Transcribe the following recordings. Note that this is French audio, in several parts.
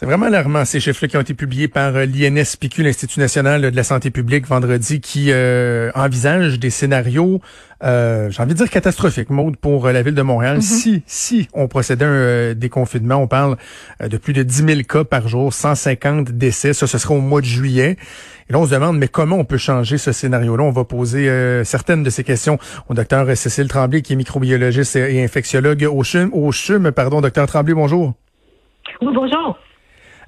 C'est vraiment alarmant ces chiffres-là qui ont été publiés par euh, l'INSPQ, l'Institut national de la santé publique, vendredi, qui euh, envisage des scénarios, euh, j'ai envie de dire catastrophiques, Maude, pour la ville de Montréal. Mm-hmm. Si si on procédait à un déconfinement, on parle de plus de 10 000 cas par jour, 150 décès. Ça, ce sera au mois de juillet. Et là, on se demande, mais comment on peut changer ce scénario-là? On va poser certaines de ces questions au docteur Cécile Tremblay, qui est microbiologiste et infectiologue au CHUM. Au CHUM, pardon, docteur Tremblay, bonjour. Oui, bonjour.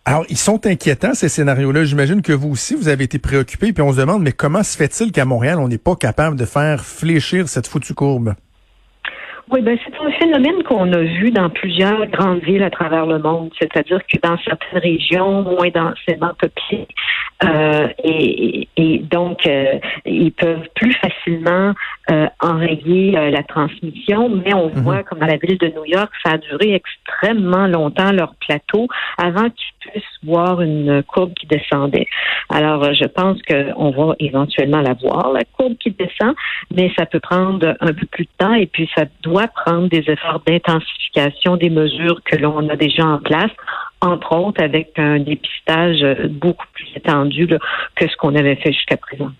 Alors, ils sont inquiétants, ces scénarios-là. J'imagine que vous aussi, vous avez été préoccupés, puis on se demande, mais comment se fait-il qu'à Montréal, on n'est pas capable de faire fléchir cette foutue courbe? Oui, ben c'est un phénomène qu'on a vu dans plusieurs grandes villes à travers le monde. C'est-à-dire que dans certaines régions moins densément peuplées, euh, et, et, donc euh, ils peuvent plus facilement euh, enrayer euh, la transmission, mais on voit comme dans la ville de New York, ça a duré extrêmement longtemps leur plateau avant qu'ils puissent voir une courbe qui descendait. Alors je pense qu'on va éventuellement la voir, la courbe qui descend, mais ça peut prendre un peu plus de temps et puis ça doit prendre des efforts d'intensification des mesures que l'on a déjà en place entre autres avec un dépistage beaucoup plus étendu que ce qu'on avait fait jusqu'à présent.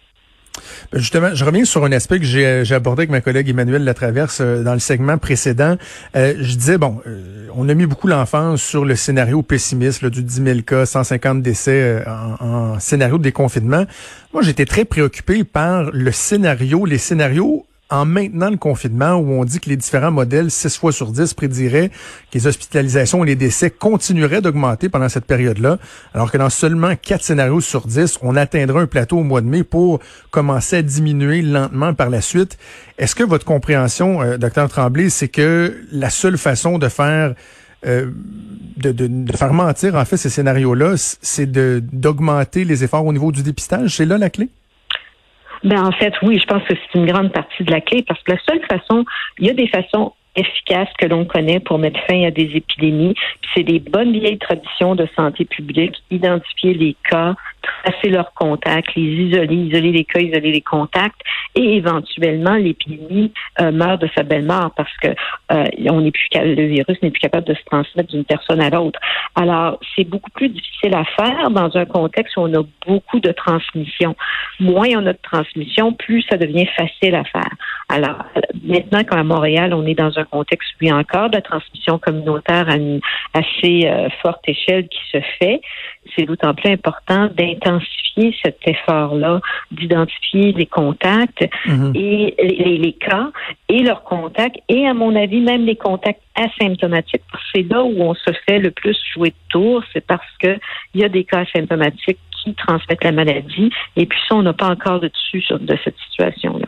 Ben, justement, je reviens sur un aspect que j'ai abordé avec ma collègue Emmanuel Latraverse euh, dans le segment précédent. Euh, je disais, bon, euh, on a mis beaucoup l'enfance sur le scénario pessimiste là, du 10 000 cas, 150 décès en, en scénario de déconfinement. Moi, j'étais très préoccupé par le scénario, les scénarios en maintenant le confinement où on dit que les différents modèles 6 fois sur 10 prédiraient que les hospitalisations et les décès continueraient d'augmenter pendant cette période-là, alors que dans seulement 4 scénarios sur 10, on atteindra un plateau au mois de mai pour commencer à diminuer lentement par la suite. Est-ce que votre compréhension, euh, docteur Tremblay, c'est que la seule façon de faire euh, de, de, de, faire mentir en fait ces scénarios-là, c'est d'augmenter les efforts au niveau du dépistage? C'est là la clé? Ben en fait, oui, je pense que c'est une grande partie de la clé parce que la seule façon, il y a des façons efficaces que l'on connaît pour mettre fin à des épidémies. C'est des bonnes vieilles traditions de santé publique, identifier les cas, tracer leurs contacts, les isoler, isoler les cas, isoler les contacts, et éventuellement l'épidémie euh, meurt de sa belle mort parce que euh, on n'est plus le virus n'est plus capable de se transmettre d'une personne à l'autre. Alors c'est beaucoup plus difficile à faire dans un contexte où on a beaucoup de transmission. Moins on a de transmission, plus ça devient facile à faire. Alors maintenant qu'à Montréal on est dans un contexte a encore de la transmission communautaire à une assez euh, forte échelle qui se fait, c'est d'autant plus important d'intensifier cet effort-là, d'identifier les contacts Mhm. et les, les, cas et leurs contacts et à mon avis même les contacts asymptomatiques. C'est là où on se fait le plus jouer de tour, c'est parce que il y a des cas asymptomatiques qui transmettent la maladie et puis ça on n'a pas encore de dessus de cette situation-là.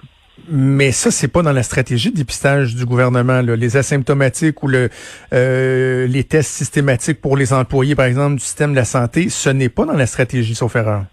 Mais ça, c'est pas dans la stratégie de dépistage du gouvernement. Là. Les asymptomatiques ou le, euh, les tests systématiques pour les employés, par exemple, du système de la santé, ce n'est pas dans la stratégie, sauf erreur.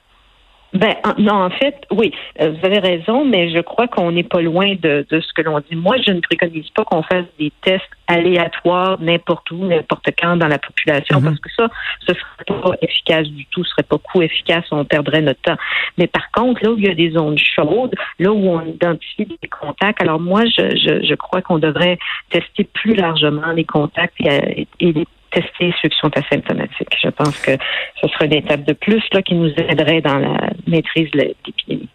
Ben non, en fait, oui, euh, vous avez raison, mais je crois qu'on n'est pas loin de, de ce que l'on dit. Moi, je ne préconise pas qu'on fasse des tests aléatoires n'importe où, n'importe quand dans la population, Mhm. parce que ça, ce serait pas efficace du tout, ce serait pas coup efficace, on perdrait notre temps. Mais par contre, là où il y a des zones chaudes, là où on identifie des contacts, alors moi, je, je, je crois qu'on devrait tester plus largement les contacts et, et les tester ceux qui sont asymptomatiques. Je pense que ce serait une étape de plus là, qui nous aiderait dans la maîtrise de l'épidémie.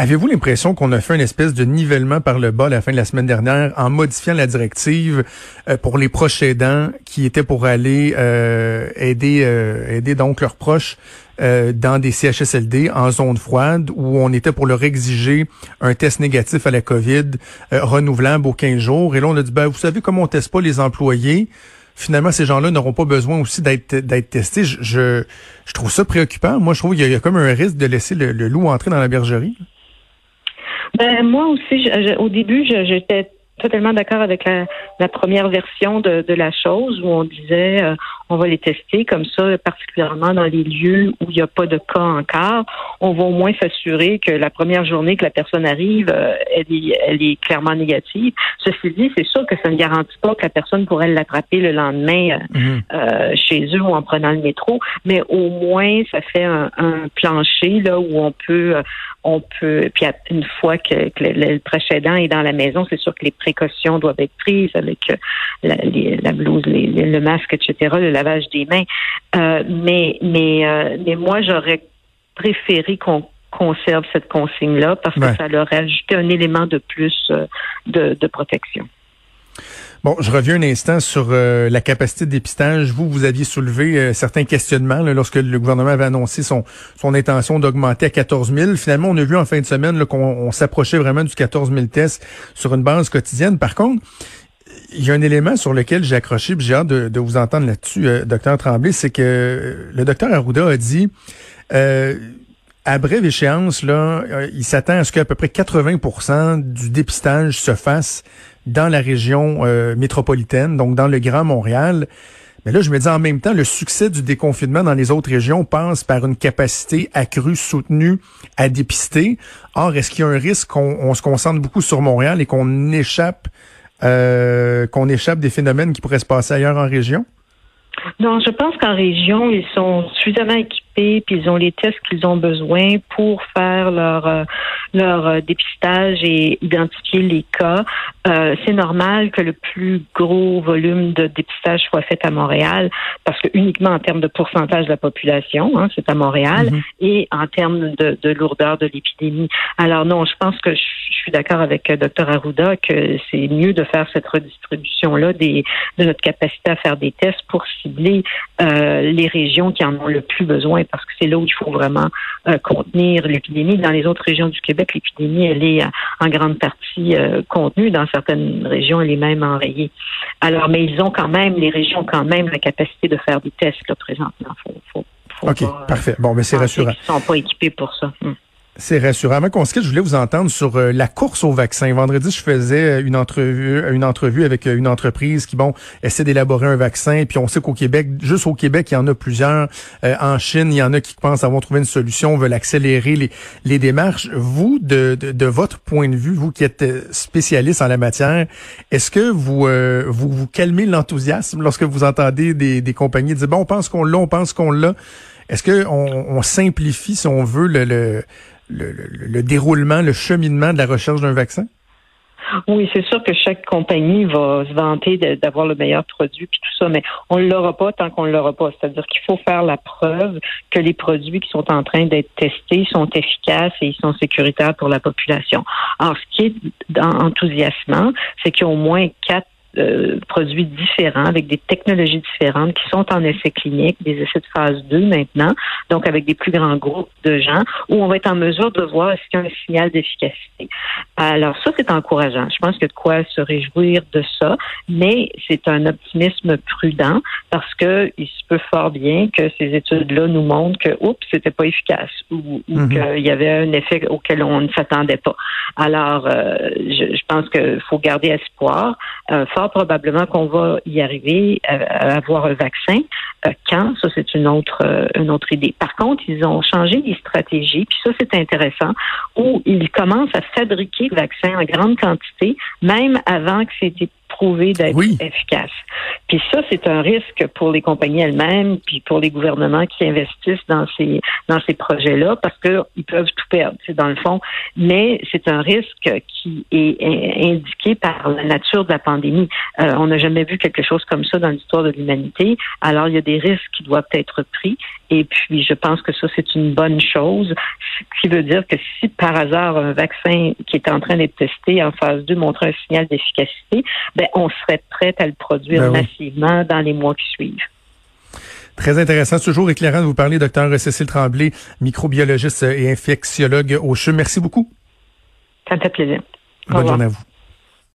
Avez-vous l'impression qu'on a fait une espèce de nivellement par le bas à la fin de la semaine dernière en modifiant la directive euh, pour les proches aidants qui étaient pour aller euh, aider euh, aider donc leurs proches euh, dans des CHSLD en zone froide où on était pour leur exiger un test négatif à la COVID euh, renouvelable aux 15 jours? Et là on a dit ben vous savez comment on teste pas les employés finalement, ces gens-là n'auront pas besoin aussi d'être d'être testés. Je, je, je, trouve ça préoccupant. Moi, je trouve qu'il y, y, a comme un risque de laisser le, le loup entrer dans la bergerie. Ben, moi aussi, je, je, au début, j'étais totalement d'accord avec la, la, première version de, de, la chose où on disait euh, on va les tester comme ça, particulièrement dans les lieux où il n'y a pas de cas encore. On va au moins s'assurer que la première journée que la personne arrive, euh, elle, est, elle est clairement négative. Ceci dit, c'est sûr que ça ne garantit pas que la personne pourrait l'attraper le lendemain euh, mhm. chez eux ou en prenant le métro, mais au moins ça fait un, un plancher là où on peut on peut, puis une fois que, le, précédent est dans la maison, c'est sûr que les précautions doivent être prises avec euh, la, blouse, le masque, etc., le lavage des mains. Euh, mais, mais, euh, mais moi, j'aurais préféré qu'on conserve cette consigne-là parce que ça leur ajouté un élément de plus de, de protection. Bon, je reviens un instant sur euh, la capacité de dépistage. Vous, vous aviez soulevé euh, certains questionnements lorsque le gouvernement avait annoncé son, son intention d'augmenter à 14 000. Finalement, on a vu en fin de semaine qu'on s'approchait vraiment du 14 000 tests sur une base quotidienne. Par contre, il y a un élément sur lequel j'ai accroché, j'ai hâte de, vous entendre là-dessus, euh, docteur Tremblay, c'est que le docteur Arruda a dit à brève échéance, là, il s'attend à ce qu'à peu près 80% du dépistage se fasse dans la région euh, métropolitaine, donc dans le Grand Montréal. Mais là, je me dis en même temps, le succès du déconfinement dans les autres régions passe par une capacité accrue, soutenue à dépister. Or, est-ce qu'il y a un risque qu'on se concentre beaucoup sur Montréal et qu'on échappe, euh, qu'on échappe des phénomènes qui pourraient se passer ailleurs en région? Non, je pense qu'en région, ils sont suffisamment équipés, puis ils ont les tests qu'ils ont besoin pour faire leur euh, leur euh, dépistage et identifier les cas. Euh, c'est normal que le plus gros volume de dépistage soit fait à Montréal, parce que uniquement en termes de pourcentage de la population, hein, c'est à Montréal, mhm. et en termes de, de lourdeur de l'épidémie. Alors non, je pense que je, suis d'accord avec Dr Arruda que c'est mieux de faire cette redistribution là des de notre capacité à faire des tests pour cibler euh, les régions qui en ont le plus besoin, parce que c'est là où il faut vraiment euh, contenir l'épidémie. Dans les autres régions du Québec, l'épidémie, elle est euh, en grande partie contenue. Dans certaines régions, elle est même enrayée. Alors, mais ils ont quand même, les régions ont quand même la capacité de faire des tests là, présentement. Faut, OK, parfait. Bon, mais c'est rassurant. Ils sont pas équipés pour ça. Hum. C'est rassurant. Avant qu'on se quitte, je voulais vous entendre sur euh, la course au vaccin. Vendredi, je faisais euh, une entrevue, une entrevue avec euh, une entreprise qui, bon, essaie d'élaborer un vaccin. Puis on sait qu'au Québec, juste au Québec, il y en a plusieurs. en Chine, il y en a qui pensent avoir trouvé une solution, veulent accélérer les, les démarches. Vous, de, de, votre point de vue, vous qui êtes spécialiste en la matière, est-ce que vous, vous vous calmez l'enthousiasme lorsque vous entendez des, des compagnies dire, bon, on pense qu'on l'a, on pense qu'on l'a? Est-ce que on, simplifie, si on veut, le le, déroulement, le cheminement de la recherche d'un vaccin? Oui, c'est sûr que chaque compagnie va se vanter d'avoir le meilleur produit puis tout ça, mais on ne l'aura pas tant qu'on ne l'aura pas. C'est-à-dire qu'il faut faire la preuve que les produits qui sont en train d'être testés sont efficaces et ils sont sécuritaires pour la population. Alors, ce qui est enthousiasmant, c'est qu'il y a au moins quatre euh, produits différents, avec des technologies différentes qui sont en essai clinique, des essais de phase 2 maintenant, donc avec des plus grands groupes de gens, où on va être en mesure de voir s'il y a un signal d'efficacité. Alors ça, c'est encourageant. Je pense qu'il y a de quoi se réjouir de ça, mais c'est un optimisme prudent parce que il se peut fort bien que ces études-là nous montrent que, oups, c'était pas efficace ou, mhm. qu'il y avait un effet auquel on ne s'attendait pas. Alors, euh, je, je, pense qu'il faut garder espoir. Euh, probablement qu'on va y arriver à, avoir un vaccin. Euh, quand, ça c'est une autre euh, une autre idée. Par contre, ils ont changé les stratégies, puis ça c'est intéressant, où ils commencent à fabriquer le vaccin en grande quantité, même avant que c'était prouvé d'être efficace. Puis ça, c'est un risque pour les compagnies elles-mêmes, puis pour les gouvernements qui investissent dans ces dans ces projets-là, parce qu'ils peuvent tout perdre, c'est dans le fond. Mais c'est un risque qui est indiqué par la nature de la pandémie. Euh, on n'a jamais vu quelque chose comme ça dans l'histoire de l'humanité. Alors, il y a des risques qui doivent être pris. Et puis, je pense que ça, c'est une bonne chose. Ce qui veut dire que si par hasard un vaccin qui est en train d'être testé en phase 2 montre un signal d'efficacité, ben, on serait prêt à le produire ben massivement dans les mois qui suivent. Très intéressant. Toujours éclairant de vous parler, docteur Cécile Tremblay, microbiologiste et infectiologue au CHU. Merci beaucoup. Ça me fait plaisir. Bonne journée à vous.